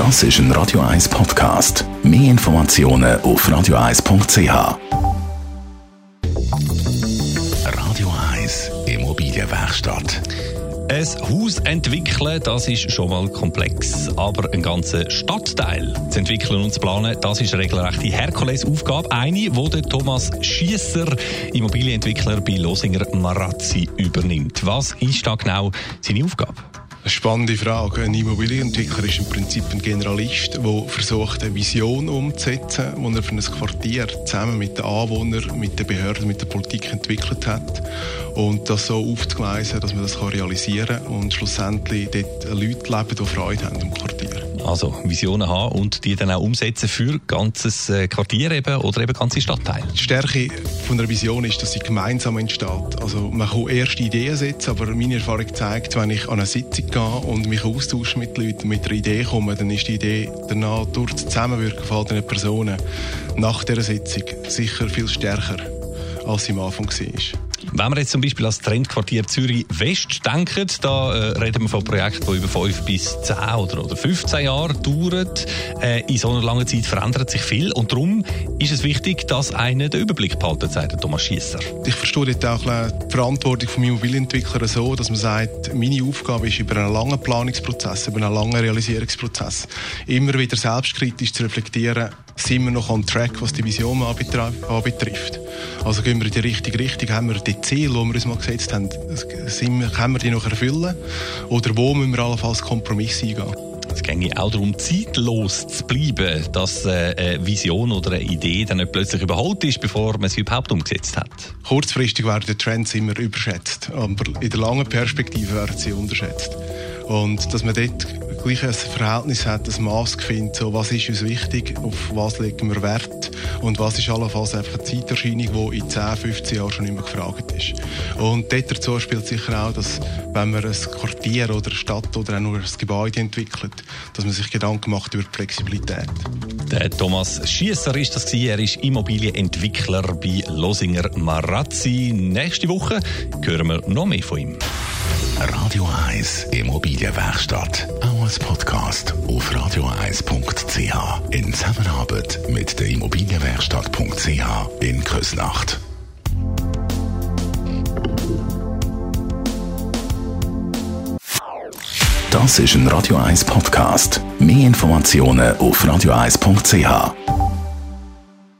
Das ist ein Radio 1 Podcast. Mehr Informationen auf radio1.ch. Radio 1 Immobilienwerkstatt. Ein Haus entwickeln, das ist schon mal komplex. Aber einen ganzen Stadtteil zu entwickeln und zu planen, das ist eine regelrechte Herkulesaufgabe. Eine, der Thomas Schiesser, Immobilienentwickler bei Losinger Marazzi, übernimmt. Was ist da genau seine Aufgabe? Eine spannende Frage. Ein Immobilienentwickler ist im Prinzip ein Generalist, der versucht, eine Vision umzusetzen, die er für ein Quartier zusammen mit den Anwohnern, mit den Behörden, mit der Politik entwickelt hat. Und das so aufzugleisen, dass man das realisieren kann und schlussendlich dort Leute leben, die Freude haben im Quartier. Also Visionen haben und die dann auch umsetzen für ganzes äh, Quartier eben oder eben ganze Stadtteile. Die Stärke von einer Vision ist, dass sie gemeinsam entsteht. Also man kann erste Ideen setzen, aber meine Erfahrung zeigt, wenn ich an eine Sitzung gehe und mich austausche mit Leuten, mit einer Idee komme, dann ist die Idee danach durch das Zusammenwirken von all diesen Personen nach dieser Sitzung sicher viel stärker, als sie am Anfang war. Wenn wir jetzt zum Beispiel das Trendquartier Zürich West denken, da äh, reden wir von Projekten, die über 5 bis 10 oder, oder 15 Jahre dauern. Äh, in so einer langen Zeit verändert sich viel und darum ist es wichtig, dass einer den Überblick behalten, sagt Thomas Schiesser. Ich verstehe dort auch die Verantwortung des Immobilienentwicklers so, dass man sagt, meine Aufgabe ist über einen langen Planungsprozess, über einen langen Realisierungsprozess, immer wieder selbstkritisch zu reflektieren, sind wir noch on track, was die Vision anbetrifft. Also gehen wir in die richtige Richtung, haben wir die Ziele, die wir uns mal gesetzt haben, sind wir, können wir die noch erfüllen? Oder wo müssen wir allenfalls Kompromisse eingehen? Es ginge auch darum, zeitlos zu bleiben, dass äh, eine Vision oder eine Idee dann nicht plötzlich überholt ist, bevor man sie überhaupt umgesetzt hat. Kurzfristig werden die Trends immer überschätzt, aber in der langen Perspektive werden sie unterschätzt. Und dass man dort gleich ein Verhältnis hat, ein Maß findet, so was ist uns wichtig, auf was legen wir Wert und was ist allenfalls einfach eine Zeiterscheinung, die in 10, 15 Jahren schon immer gefragt ist. Und dort dazu spielt sicher auch, dass wenn man ein Quartier oder eine Stadt oder auch nur ein Gebäude entwickelt, dass man sich Gedanken macht über die Flexibilität. Der Thomas Schiesser ist das gewesen. Er ist Immobilienentwickler bei Losinger Marazzi. Nächste Woche hören wir noch mehr von ihm. Radio 1 Immobilienwerkstatt. Als Podcast auf radio1.ch. In Zusammenarbeit mit der Immobilienwerkstatt.ch in Küsnacht. Das ist ein Radio 1 Podcast. Mehr Informationen auf radio1.ch.